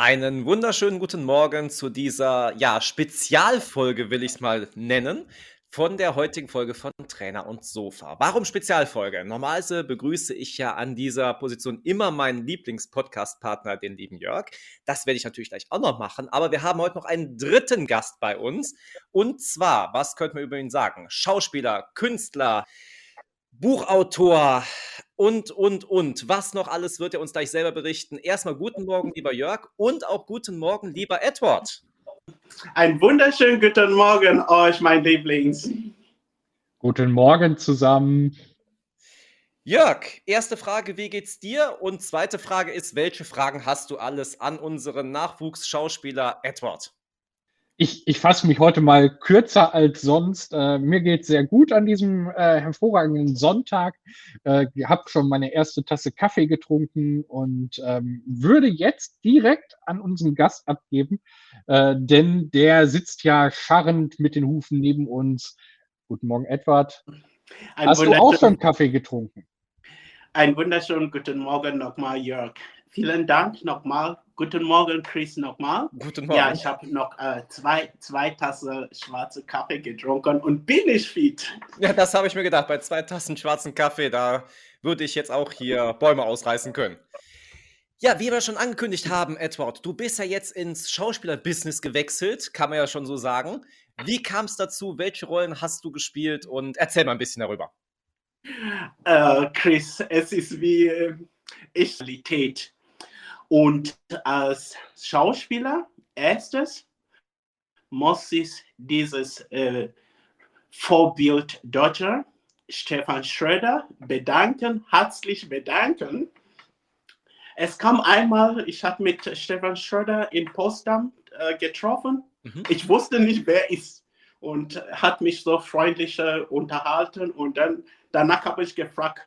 Einen wunderschönen guten Morgen zu dieser ja, Spezialfolge, will ich es mal nennen, von der heutigen Folge von Trainer und Sofa. Warum Spezialfolge? Normalerweise begrüße ich ja an dieser Position immer meinen Lieblings-Podcast-Partner, den lieben Jörg. Das werde ich natürlich gleich auch noch machen, aber wir haben heute noch einen dritten Gast bei uns. Und zwar, was könnten wir über ihn sagen? Schauspieler, Künstler, Buchautor und, und, und. Was noch alles wird er uns gleich selber berichten. Erstmal guten Morgen, lieber Jörg, und auch guten Morgen, lieber Edward. Ein wunderschönen guten Morgen euch, mein Lieblings. Guten Morgen zusammen. Jörg, erste Frage, wie geht's dir? Und zweite Frage ist, welche Fragen hast du alles an unseren Nachwuchsschauspieler Edward? Ich, ich fasse mich heute mal kürzer als sonst. Äh, mir geht sehr gut an diesem äh, hervorragenden Sonntag. Äh, habe schon meine erste Tasse Kaffee getrunken und ähm, würde jetzt direkt an unseren Gast abgeben, äh, denn der sitzt ja scharrend mit den Hufen neben uns. Guten Morgen, Edward. Ein Hast du auch schon Kaffee getrunken? Einen wunderschönen guten Morgen nochmal, Jörg. Vielen Dank nochmal. Guten Morgen, Chris, nochmal. Guten Morgen. Ja, ich habe noch äh, zwei, zwei Tassen schwarze Kaffee getrunken und bin ich fit. Ja, das habe ich mir gedacht. Bei zwei Tassen schwarzen Kaffee, da würde ich jetzt auch hier Bäume ausreißen können. Ja, wie wir schon angekündigt haben, Edward, du bist ja jetzt ins Schauspielerbusiness gewechselt, kann man ja schon so sagen. Wie kam es dazu? Welche Rollen hast du gespielt? Und erzähl mal ein bisschen darüber. Äh, Chris, es ist wie äh, Realität. Und als Schauspieler, erstes, muss ich dieses äh, Vorbild Deutscher, Stefan Schröder, bedanken, herzlich bedanken. Es kam einmal, ich habe mit Stefan Schröder in Potsdam äh, getroffen. Mhm. Ich wusste nicht, wer ist und hat mich so freundlich äh, unterhalten. Und dann danach habe ich gefragt,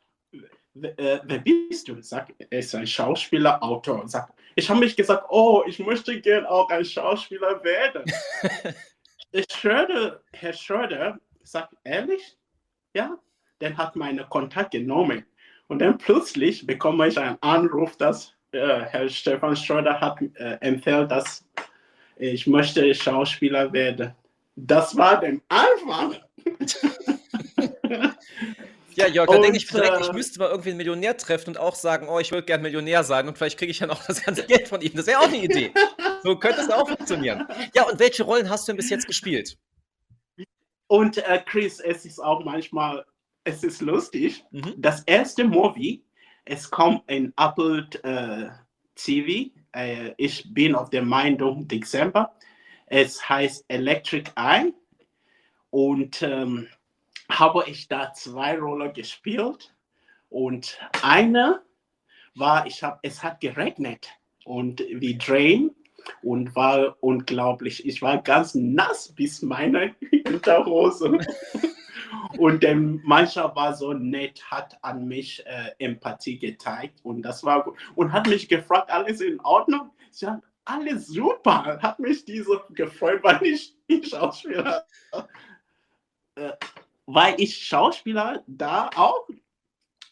äh, wer bist du? Sag, er ist ein Schauspieler, Autor. Sag, ich habe mich gesagt, oh, ich möchte gern auch ein Schauspieler werden. Schröder, Herr Schröder sagt, ehrlich? Ja, dann hat meine Kontakt genommen. Und dann plötzlich bekomme ich einen Anruf, dass äh, Herr Stefan Schröder hat äh, empfiehlt, dass ich möchte Schauspieler werden. Das war der Anfang. Ja, Jörg, da denke ich direkt, ich äh, müsste mal irgendwie einen Millionär treffen und auch sagen, oh, ich würde gern Millionär sein und vielleicht kriege ich dann auch das ganze Geld von ihm. Das wäre auch eine Idee. So könnte es auch funktionieren. Ja, und welche Rollen hast du denn bis jetzt gespielt? Und äh, Chris, es ist auch manchmal, es ist lustig. Mhm. Das erste Movie, es kommt in Apple äh, TV. Äh, ich bin auf der Meinung Dezember. Es heißt Electric Eye. Und ähm, habe ich da zwei Rollen gespielt und eine war, ich habe, es hat geregnet und wir drehen und war unglaublich. Ich war ganz nass bis meine Hinterhose. und der Mannschaft war so nett, hat an mich äh, Empathie gezeigt und das war gut. Und hat mich gefragt, alles in Ordnung? Ich sage, alles super. Hat mich diese gefreut, weil ich, ich Schauspieler äh, war ich Schauspieler da auch.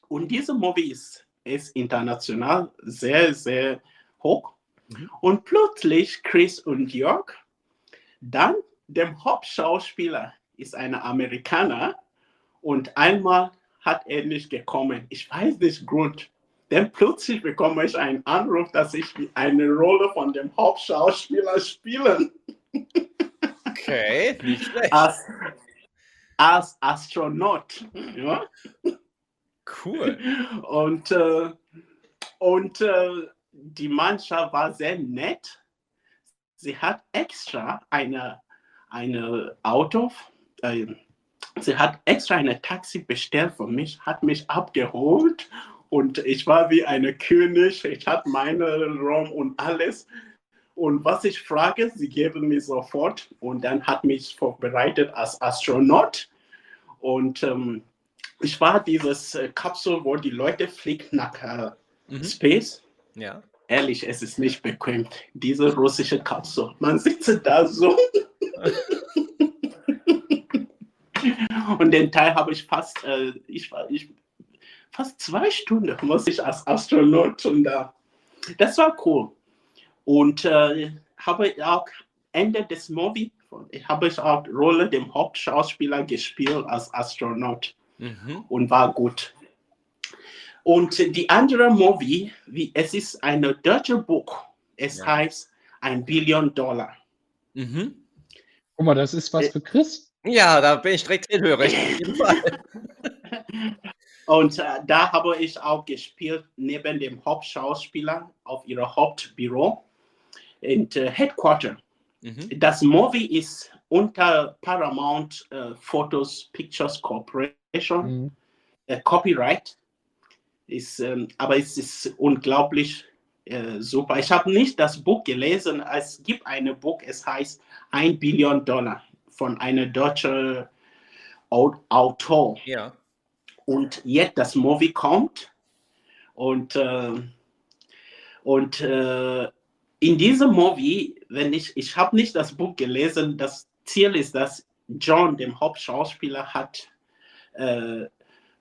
Und diese Movie ist, ist international sehr, sehr hoch. Mhm. Und plötzlich Chris und Jörg, dann der Hauptschauspieler ist ein Amerikaner und einmal hat er nicht gekommen. Ich weiß nicht Grund. Dann plötzlich bekomme ich einen Anruf, dass ich eine Rolle von dem Hauptschauspieler spielen. Okay, nicht schlecht. Als, als Astronaut. Ja? Cool. Und, äh, und äh, die Mannschaft war sehr nett. Sie hat extra eine, eine Auto, äh, sie hat extra eine Taxi bestellt für mich, hat mich abgeholt und ich war wie eine König. Ich hatte meinen Raum und alles. Und was ich frage, sie geben mir sofort und dann hat mich vorbereitet als Astronaut. Und ähm, ich war dieses äh, Kapsel, wo die Leute fliegen nach äh, mhm. Space. Ja. Ehrlich, es ist nicht bequem. Diese russische Kapsel. Man sitzt da so. Und den Teil habe ich fast, äh, ich war, ich, fast zwei Stunden muss ich als Astronaut und da. das war cool. Und äh, habe auch Ende des Movies, habe ich auch Rolle dem Hauptschauspieler gespielt als Astronaut mhm. und war gut. Und die andere Movie, wie, es ist ein deutsches Buch. Es ja. heißt ein Billion Dollar. Mhm. Guck mal, das ist was äh, für Chris. Ja, da bin ich direkt hellhörig. Und äh, da habe ich auch gespielt neben dem Hauptschauspieler auf ihrem Hauptbüro in äh, Headquarter. Mhm. Das Movie ist unter Paramount äh, Photos Pictures Corporation, mhm. Äh, Copyright. Ist, ähm, aber es ist unglaublich äh, super. Ich habe nicht das Buch gelesen. Es gibt ein Buch, es heißt 1 Billion Dollar von einem deutschen Autor. Ja. Und jetzt das Movie kommt und, äh, und äh, in diesem Movie, wenn ich, ich habe nicht das Buch gelesen, das Ziel ist, dass John, dem Hauptschauspieler, hat äh,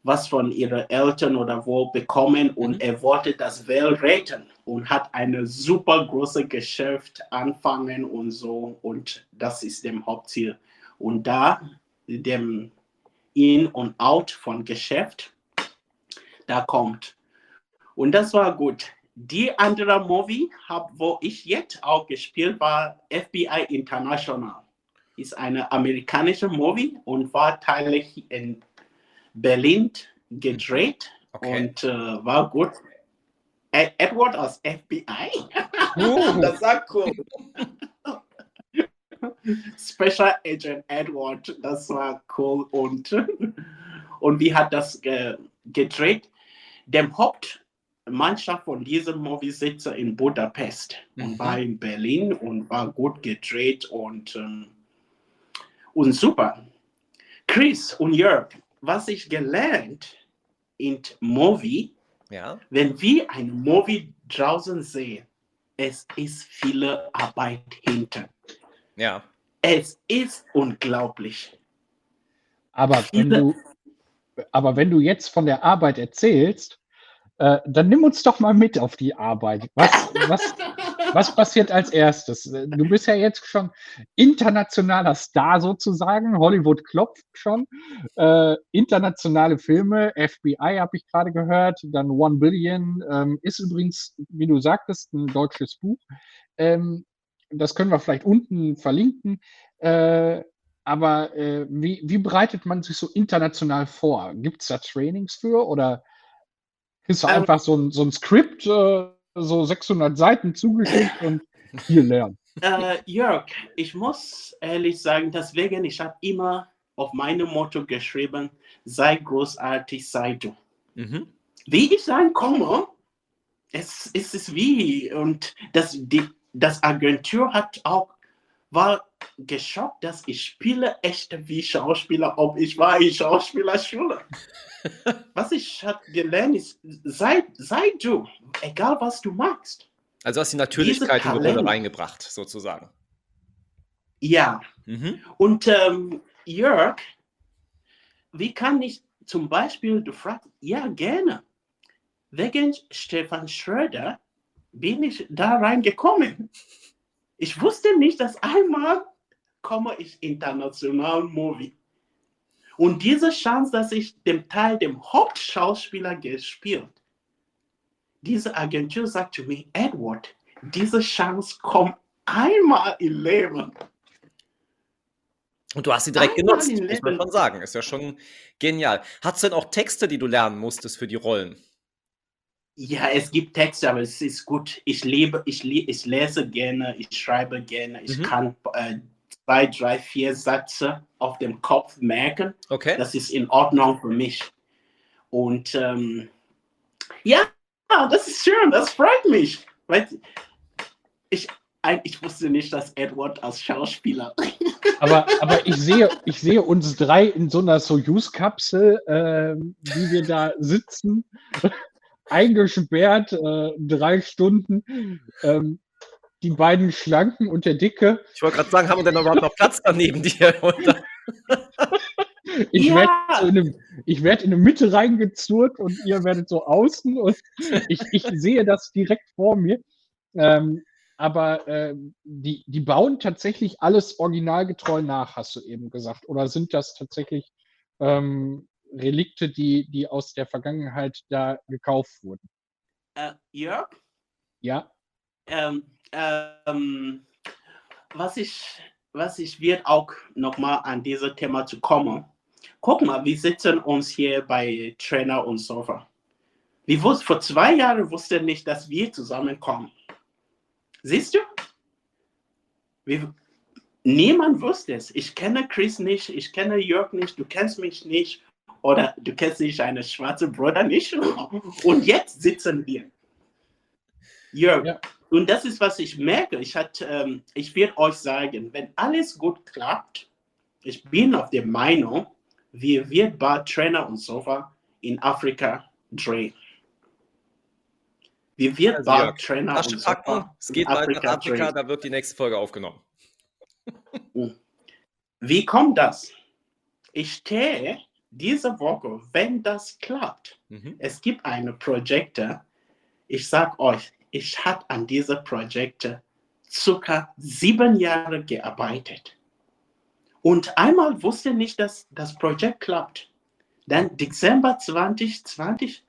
was von ihren Eltern oder wo bekommen und mhm. er wollte das Welt retten und hat eine super große Geschäft anfangen und so und das ist dem Hauptziel. Und da dem In und Out von Geschäft, da kommt. Und das war gut. Die andere Movie, hab, wo ich jetzt auch gespielt war, FBI International. Ist eine amerikanische Movie und war teilig in Berlin gedreht okay. und äh, war gut. Edward aus FBI. Das war cool. Special Agent Edward, das war cool und, und wie hat das ge gedreht? Dem Hauptmannschaft von diesem Movie sitzt in Budapest mhm. und war in Berlin und war gut gedreht und, ähm, und super. Chris und Jörg, was ich gelernt in Movie, ja. wenn wir ein Movie draußen sehen, es ist viele Arbeit hinter. Ja. Es ist unglaublich. Aber wenn du, aber wenn du jetzt von der Arbeit erzählst, äh, dann nimm uns doch mal mit auf die Arbeit. Was, was, was passiert als erstes? Du bist ja jetzt schon internationaler Star sozusagen. Hollywood klopft schon. Äh, internationale Filme, FBI habe ich gerade gehört, dann One Billion. Ähm, ist übrigens, wie du sagtest, ein deutsches Buch. Ähm, das können wir vielleicht unten verlinken. Äh, aber äh, wie, wie bereitet man sich so international vor? Gibt es da Trainings für oder ist ähm, einfach so ein, so ein Skript, äh, so 600 Seiten zugeschickt und hier lernen? Äh, Jörg, ich muss ehrlich sagen, deswegen, ich habe immer auf meinem Motto geschrieben, sei großartig, sei du. Mhm. Wie ich sein komme, es, es ist wie, und das, die, das Agentur hat auch, war geschockt, dass ich spiele echt wie Schauspieler, ob ich war in Schauspielerschule. was ich habe gelernt ist, sei, sei du, egal was du magst. Also hast du die Natürlichkeit in die Rolle reingebracht, sozusagen. Ja. Mhm. Und ähm, Jörg, wie kann ich zum Beispiel, du fragst, ja, gerne. Wegen Stefan Schröder bin ich da reingekommen. Ich wusste nicht, dass einmal komme ich international Movie. Und diese Chance, dass ich dem Teil dem Hauptschauspieler gespielt, diese Agentur sagt zu mir, Edward, diese Chance kommt einmal im Leben. Und du hast sie direkt einmal genutzt, muss man schon sagen. Ist ja schon genial. Hast du denn auch Texte, die du lernen musstest für die Rollen? Ja, es gibt Texte, aber es ist gut. Ich lebe, ich, ich lese gerne, ich schreibe gerne, ich mhm. kann äh, zwei, drei, vier Sätze auf dem Kopf merken. Okay. Das ist in Ordnung für mich. Und ähm, ja, das ist schön, das freut mich. Weil ich, ich wusste nicht, dass Edward als Schauspieler. Aber, aber ich, sehe, ich sehe uns drei in so einer Soyuz-Kapsel, äh, wie wir da sitzen, eingesperrt, äh, drei Stunden. Ähm, die beiden Schlanken und der Dicke. Ich wollte gerade sagen, haben wir denn überhaupt noch Platz daneben dir? ich ja. werde so in, werd in eine Mitte reingezurrt und ihr werdet so außen und ich, ich sehe das direkt vor mir. Ähm, aber äh, die, die bauen tatsächlich alles originalgetreu nach, hast du eben gesagt. Oder sind das tatsächlich ähm, Relikte, die, die aus der Vergangenheit da gekauft wurden? Äh, Jörg? Ja. Ähm, ähm, was ich, was ich wird auch nochmal an dieses Thema zu kommen. Guck mal, wir sitzen uns hier bei Trainer und Sofa. Wir wussten, vor zwei Jahren wussten nicht, dass wir zusammenkommen. Siehst du? Wir, niemand wusste es. Ich kenne Chris nicht, ich kenne Jörg nicht, du kennst mich nicht oder du kennst nicht einen schwarzen Bruder nicht. Und jetzt sitzen wir. Jörg, ja. Und das ist, was ich merke. Ich, ähm, ich werde euch sagen, wenn alles gut klappt, ich bin auf der Meinung, wir werden bald Trainer und Sofa in Afrika drehen. Wir werden also, bald ja, Trainer und Sofa Es geht bald nach Afrika, da wird die nächste Folge aufgenommen. Oh. Wie kommt das? Ich stehe diese Woche, wenn das klappt, mhm. es gibt eine Projekte, ich sage euch, ich habe an diese Projekte circa sieben Jahre gearbeitet. Und einmal wusste nicht, dass das Projekt klappt. Dann Dezember 2020,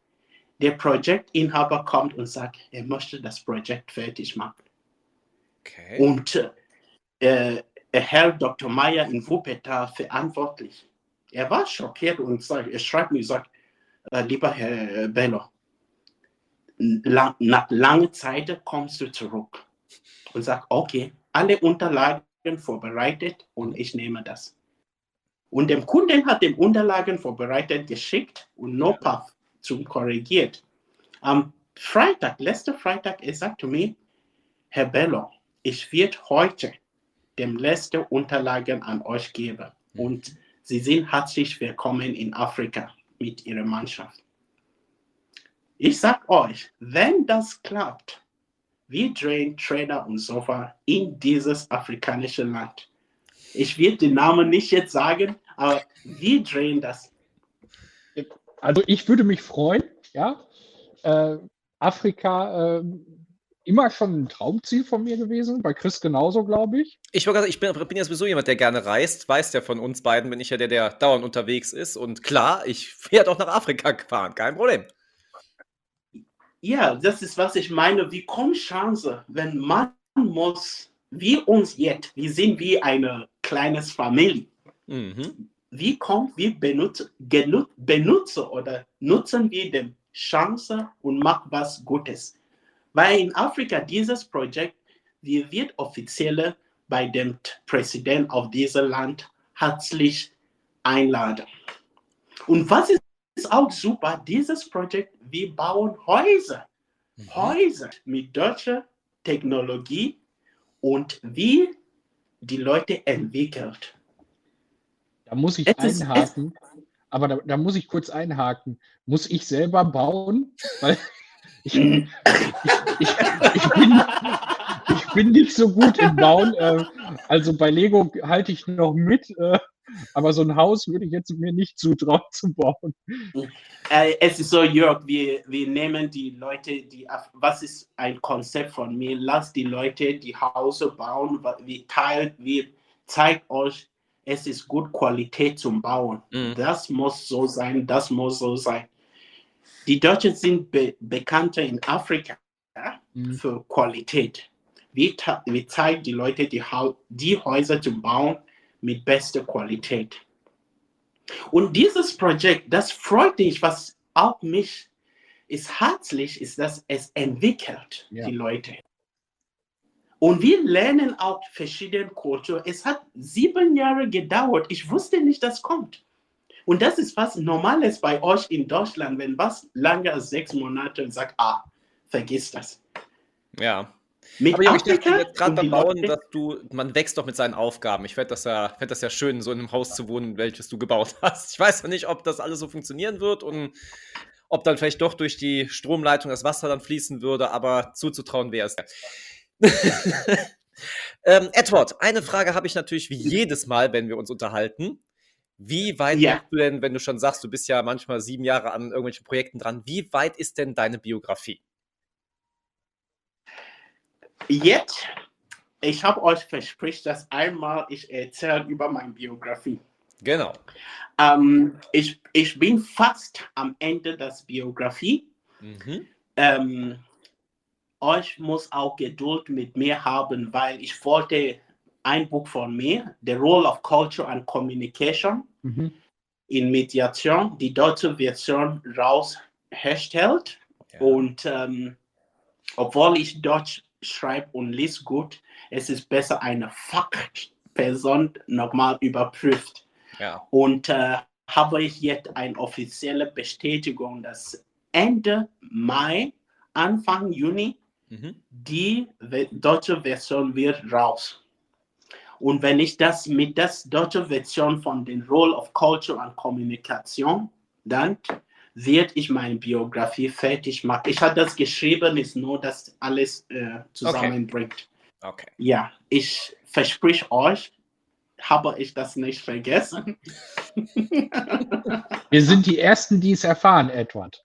der Projektinhaber kommt und sagt, er möchte das Projekt fertig machen. Okay. Und äh, Herr Dr. Meyer in Wuppertal verantwortlich. Er war schockiert und sagt, er schreibt mir, sagt, äh, lieber Herr Bello, lang, nach langer Zeit kommst du zurück und sagt, okay, alle Unterlagen vorbereitet und ich nehme das. Und dem Kunden hat die Unterlagen vorbereitet geschickt und no puff zum korrigiert. Am Freitag, letzten Freitag, er sagte mir, Herr Bello, ich werde heute dem letzten Unterlagen an euch geben. Und Sie sind herzlich willkommen in Afrika mit Ihrer Mannschaft. Ich sag euch, wenn das klappt, wir drehen Trainer und Sofa in dieses afrikanische Land. Ich werde den Namen nicht jetzt sagen, aber wir drehen das. Also ich würde mich freuen, ja. Äh, Afrika äh, immer schon ein Traumziel von mir gewesen. Bei Chris genauso, glaube ich. Ich, ich bin, bin ja sowieso jemand, der gerne reist. Weiß der von uns beiden, bin ich ja der, der dauernd unterwegs ist. Und klar, ich werde auch nach Afrika gefahren, kein Problem. Ja, das ist, was ich meine. Wie kommt Chance, wenn man muss, wie uns jetzt, wir sind wie eine kleine Familie. Mhm. Wie kommt, wir benutzen, benutzen oder nutzen wir die Chance und machen was Gutes weil in Afrika dieses Projekt, wir wird offiziell bei dem Präsident auf diesem Land herzlich einladen. Und was ist auch super, dieses Projekt, wir bauen Häuser, mhm. Häuser mit deutscher Technologie und wie die Leute entwickelt. Da muss ich es einhaken, ist, aber da, da, muss ich kurz einhaken. Muss ich selber bauen? Weil ich, ich, ich, ich, bin, ich bin nicht so gut im Bauen. Äh, also bei Lego halte ich noch mit, äh, aber so ein Haus würde ich jetzt mir nicht zutrauen zu bauen. Äh, es ist so, Jörg, wir, wir nehmen die Leute, die, was ist ein Konzept von mir? Lass die Leute die Häuser bauen, wir teilen, wir zeigen euch, es ist gut Qualität zum Bauen. Mhm. Das muss so sein, das muss so sein. Die Deutschen sind be bekannter in Afrika ja, mhm. für Qualität. Wir, wir zeigen die Leute die, die Häuser zu bauen mit bester Qualität. Und dieses Projekt, das freut mich, was auch mich ist herzlich, ist, dass es entwickelt ja. die Leute. Und wir lernen auch verschiedene Kulturen. Es hat sieben Jahre gedauert. Ich wusste nicht, dass kommt. Und das ist was Normales bei euch in Deutschland, wenn was länger als sechs Monate sagt, ah, vergiss das. Ja. Mit Aber ich dachte jetzt gerade beim Bauen, dass du, man wächst doch mit seinen Aufgaben. Ich fände das, ja, fänd das ja schön, so in einem Haus zu wohnen, welches du gebaut hast. Ich weiß ja nicht, ob das alles so funktionieren wird und ob dann vielleicht doch durch die Stromleitung das Wasser dann fließen würde, aber zuzutrauen wäre es. ähm, Edward, eine Frage habe ich natürlich wie jedes Mal, wenn wir uns unterhalten. Wie weit ja. bist du denn, wenn du schon sagst, du bist ja manchmal sieben Jahre an irgendwelchen Projekten dran, wie weit ist denn deine Biografie? Jetzt, ich habe euch verspricht, dass einmal ich erzähle über meine Biografie. Genau. Ähm, ich, ich bin fast am Ende der Biografie. Mhm. Ähm, euch muss auch Geduld mit mir haben, weil ich wollte ein Buch von mir, The Role of Culture and Communication mhm. in Mediation, die deutsche Version raus herstellt. Ja. Und ähm, obwohl ich Deutsch schreibe und lese gut, es ist besser, eine Fachperson nochmal überprüft. Ja. Und äh, habe ich jetzt eine offizielle Bestätigung, dass Ende Mai, Anfang Juni mhm. die deutsche Version wird raus. Und wenn ich das mit der deutschen Version von den Role of Culture and Kommunikation, dann wird ich meine Biografie fertig machen. Ich habe das geschrieben, ist nur, dass alles äh, zusammenbringt. Okay. okay. Ja, ich verspreche euch, habe ich das nicht vergessen. Wir sind die Ersten, die es erfahren, Edward.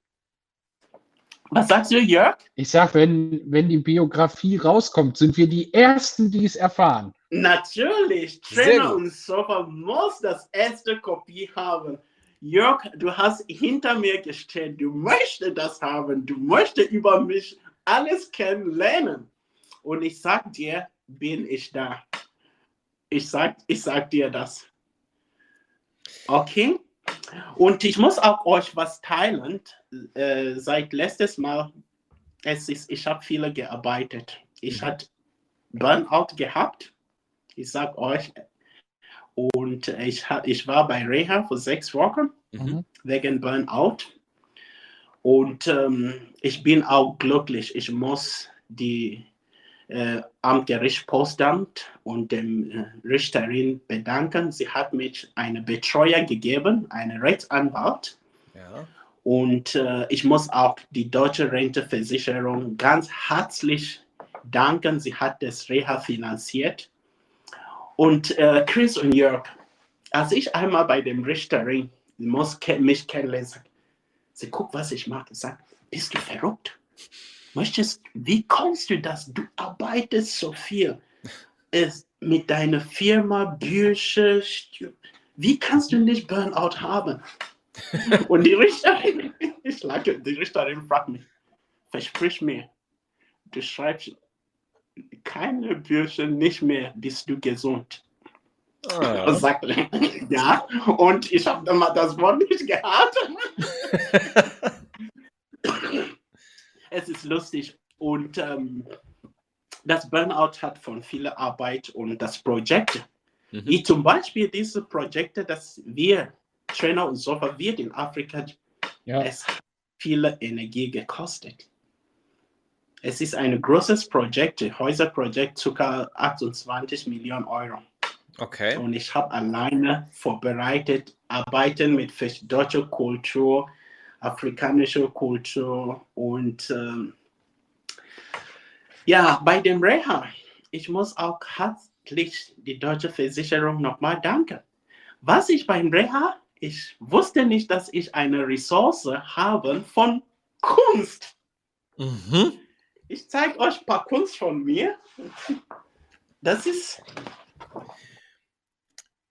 Was sagst du, Jörg? Ich sage, wenn, wenn die Biografie rauskommt, sind wir die Ersten, die es erfahren. Natürlich. Trainer und Sofa muss das erste Kopie haben. Jörg, du hast hinter mir gestellt, du möchtest das haben, du möchtest über mich alles kennenlernen. Und ich sag dir, bin ich da. Ich sag, ich sag dir das. Okay? Und ich muss auch euch was teilen. Äh, seit letztes Mal, es ist, ich habe viele gearbeitet. Ich mhm. hatte Burnout gehabt. Ich sag euch. Und ich, ich war bei Reha für sechs Wochen mhm. wegen Burnout. Und ähm, ich bin auch glücklich. Ich muss die äh, Amtsgericht Postamt und dem äh, Richterin bedanken. Sie hat mich eine Betreuer gegeben, eine Rechtsanwalt. Ja. Und äh, ich muss auch die deutsche Renteversicherung ganz herzlich danken. Sie hat das Reha finanziert. Und äh, Chris und Jörg, als ich einmal bei dem Richterin muss mich kennenlernen, sie guckt, was ich mache, sagt, bist du verrückt? möchtest, wie kommst du das? Du arbeitest so viel. Es, mit deiner Firma, Bücher, wie kannst du nicht Burnout haben? Und die Richterin, ich lage, die Richterin fragt mich, versprich mir, du schreibst keine Bücher nicht mehr, bist du gesund. Ah. Sagt, ja, und ich habe dann mal das Wort nicht gehabt. es ist lustig und ähm, das Burnout hat von viel Arbeit und das Projekt, mhm. wie zum Beispiel diese Projekte, dass wir Trainer und so wird in Afrika, ja. es hat viel Energie gekostet. Es ist ein großes Projekt, Häuserprojekt, ca. 28 Millionen Euro. Okay. Und ich habe alleine vorbereitet, arbeiten mit deutscher Kultur, afrikanische Kultur und ähm, ja, bei dem Reha, ich muss auch herzlich die deutsche Versicherung nochmal danken. Was ich beim Reha, ich wusste nicht, dass ich eine Ressource habe von Kunst. Mhm. Ich zeige euch ein paar Kunst von mir. Das ist,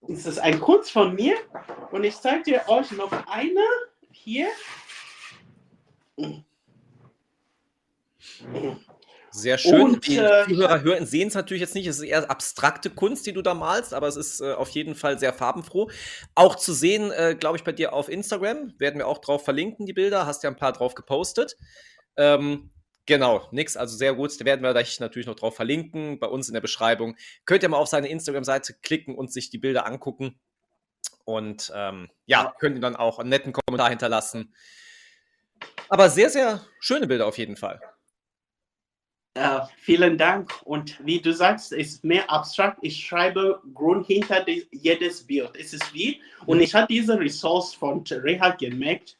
das ist ein Kunst von mir und ich zeige euch noch eine hier. Sehr schön. Und, die äh, Zuhörer hören, sehen es natürlich jetzt nicht. Es ist eher abstrakte Kunst, die du da malst, aber es ist äh, auf jeden Fall sehr farbenfroh. Auch zu sehen, äh, glaube ich, bei dir auf Instagram. Werden wir auch drauf verlinken, die Bilder. Hast ja ein paar drauf gepostet. Ähm, genau, nix. Also sehr gut. Da werden wir gleich natürlich noch drauf verlinken. Bei uns in der Beschreibung. Könnt ihr mal auf seine Instagram-Seite klicken und sich die Bilder angucken. Und ähm, ja, könnt ihr dann auch einen netten Kommentar hinterlassen. Aber sehr, sehr schöne Bilder auf jeden Fall. Uh, vielen Dank. Und wie du sagst, ist mehr abstrakt. Ich schreibe Grund hinter die, jedes Bild. Es ist wie, und ich habe diese Ressource von Reha gemerkt,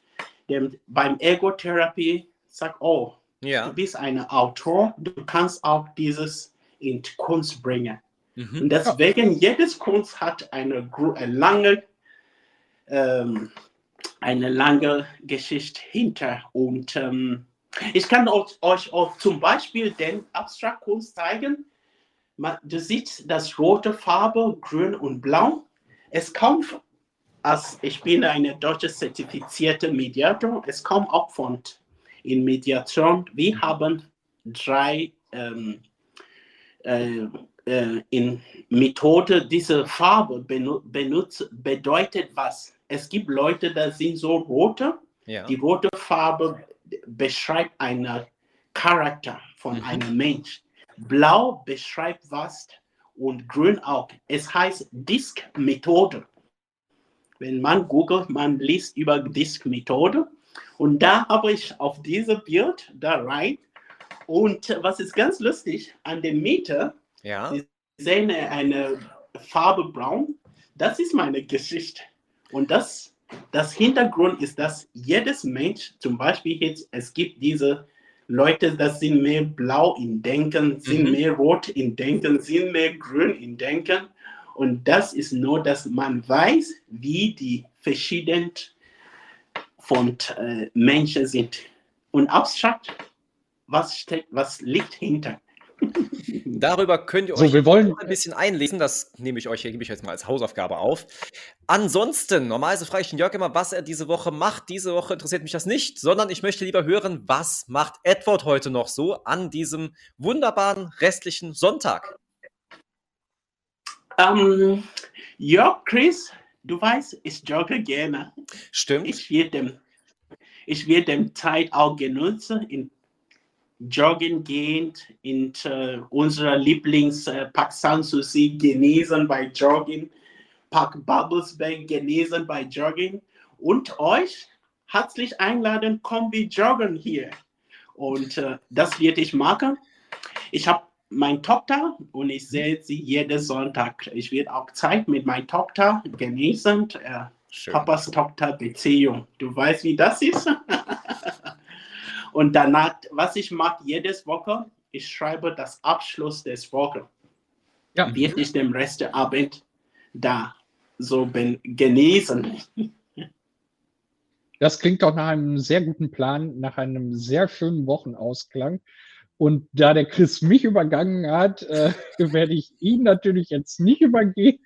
dem, beim Ego-Therapie sagt, oh, ja. du bist ein Autor, du kannst auch dieses in Kunst bringen. Mhm. Und deswegen, jedes Kunst hat eine, eine lange ähm, eine lange Geschichte hinter. Und ähm, Ich kann euch, auch zum Beispiel den Abstraktkunst zeigen. Du siehst das rote Farbe, grün und blau. Es kommt, als ich bin eine deutsche zertifizierte Mediator, es kommt auch von in Mediation. Wir haben drei ähm, äh, äh, in Methode diese Farbe benutzt, bedeutet was? Es gibt Leute, die sind so rote. Ja. Die rote Farbe beschreibt einen Charakter von mhm. einem Mensch. Blau beschreibt was und grün auch. Es heißt Disk-Methode. Wenn man googelt, man liest über Disk-Methode. Und da habe ich auf dieses Bild da rein. Und was ist ganz lustig, an der Mitte, ja. Sie sehen eine Farbe braun. Das ist meine Geschichte. Und das, das Hintergrund ist, dass jedes Mensch, zum Beispiel jetzt, es gibt diese Leute, das sind mehr blau im Denken, sind mhm. mehr rot im Denken, sind mehr grün im Denken. Und das ist nur, dass man weiß, wie die verschiedenen von äh, Menschen sind. Und abstrakt, was, steckt, was liegt hinter? Darüber könnt ihr so, euch wir wollen ein bisschen einlesen. Das nehme ich euch, gebe ich jetzt mal als Hausaufgabe auf. Ansonsten, normalerweise frage ich den Jörg immer, was er diese Woche macht. Diese Woche interessiert mich das nicht, sondern ich möchte lieber hören, was macht Edward heute noch so an diesem wunderbaren restlichen Sonntag? Um, ja, Chris, du weißt, ich jogge gerne. Stimmt. Ich werde ich werde dem Zeit auch genutzen, in joggen gehen in äh, unserer Lieblings äh, Park Sanssouci genießen bei Joggen, Park Bubblesberg genießen bei Joggen und euch herzlich einladen, kommt wir joggen hier. Und äh, das werde ich machen. Ich habe meine Tochter und ich sehe sie jeden Sonntag. Ich werde auch Zeit mit meiner Tochter genießen. Äh, Papas Tochter Beziehung. Du weißt, wie das ist? Und danach, was ich mache jedes Woche, ich schreibe das Abschluss des Woche. Ja. Wird ich den Rest der Abend da so bin, genießen. Das klingt doch nach einem sehr guten Plan, nach einem sehr schönen Wochenausklang. Und da der Chris mich übergangen hat, äh, werde ich ihn natürlich jetzt nicht übergehen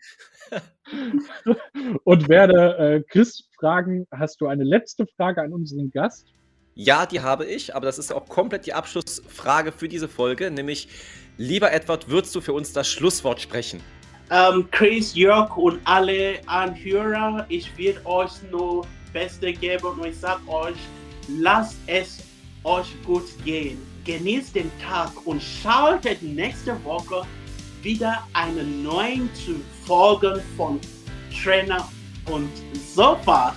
und werde äh, Chris fragen, hast du eine letzte Frage an unseren Gast? Ja, die habe ich, aber das ist auch komplett die Abschlussfrage für diese Folge, nämlich, lieber Edward, würdest du für uns das Schlusswort sprechen? Um, ähm, Chris, Jörg und alle Anhörer, ich werde euch nur Beste geben und ich sage euch, lasst es euch gut gehen. Genießt den Tag und schaltet nächste Woche wieder einen neuen zu Folgen von Trainer und Sofa.